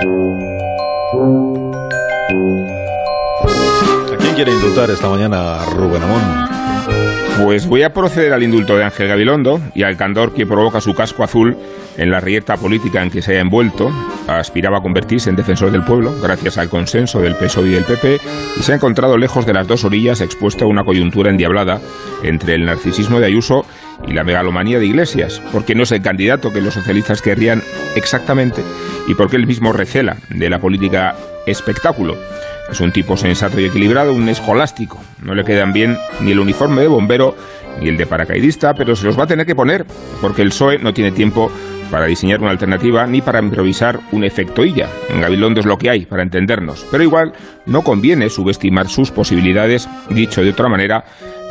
¿A quién quiere indultar esta mañana Rubén Amón? Pues voy a proceder al indulto de Ángel Gabilondo y al candor que provoca su casco azul en la rieta política en que se haya envuelto. Aspiraba a convertirse en defensor del pueblo gracias al consenso del PSOE y del PP y se ha encontrado lejos de las dos orillas expuesto a una coyuntura endiablada entre el narcisismo de Ayuso la megalomanía de Iglesias, porque no es el candidato que los socialistas querrían exactamente y porque él mismo recela de la política espectáculo. Es un tipo sensato y equilibrado, un escolástico. No le quedan bien ni el uniforme de bombero ni el de paracaidista, pero se los va a tener que poner, porque el PSOE no tiene tiempo para diseñar una alternativa ni para improvisar un efecto illa. En Gabilondo es lo que hay, para entendernos. Pero igual no conviene subestimar sus posibilidades. Dicho de otra manera,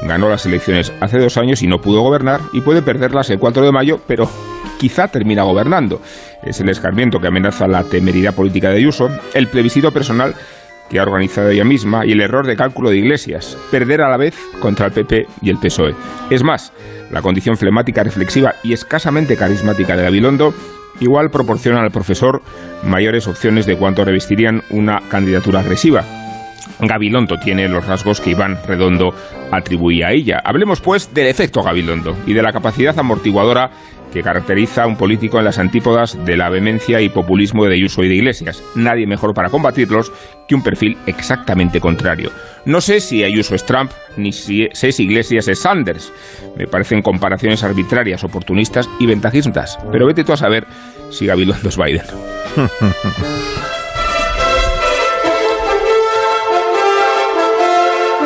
ganó las elecciones hace dos años y no pudo gobernar y puede perderlas el 4 de mayo, pero quizá termina gobernando. Es el escarmiento que amenaza la temeridad política de Ayuso, el plebiscito personal que ha organizado ella misma y el error de cálculo de Iglesias, perder a la vez contra el PP y el PSOE. Es más, la condición flemática, reflexiva y escasamente carismática de Gabilondo igual proporciona al profesor mayores opciones de cuánto revestirían una candidatura agresiva. Gabilondo tiene los rasgos que Iván Redondo atribuía a ella. Hablemos pues del efecto Gabilondo y de la capacidad amortiguadora que caracteriza a un político en las antípodas de la vehemencia y populismo de Ayuso y de Iglesias. Nadie mejor para combatirlos que un perfil exactamente contrario. No sé si Ayuso es Trump, ni si sé si Iglesias es Sanders. Me parecen comparaciones arbitrarias, oportunistas y ventajistas. Pero vete tú a saber si Gabilondo es Biden.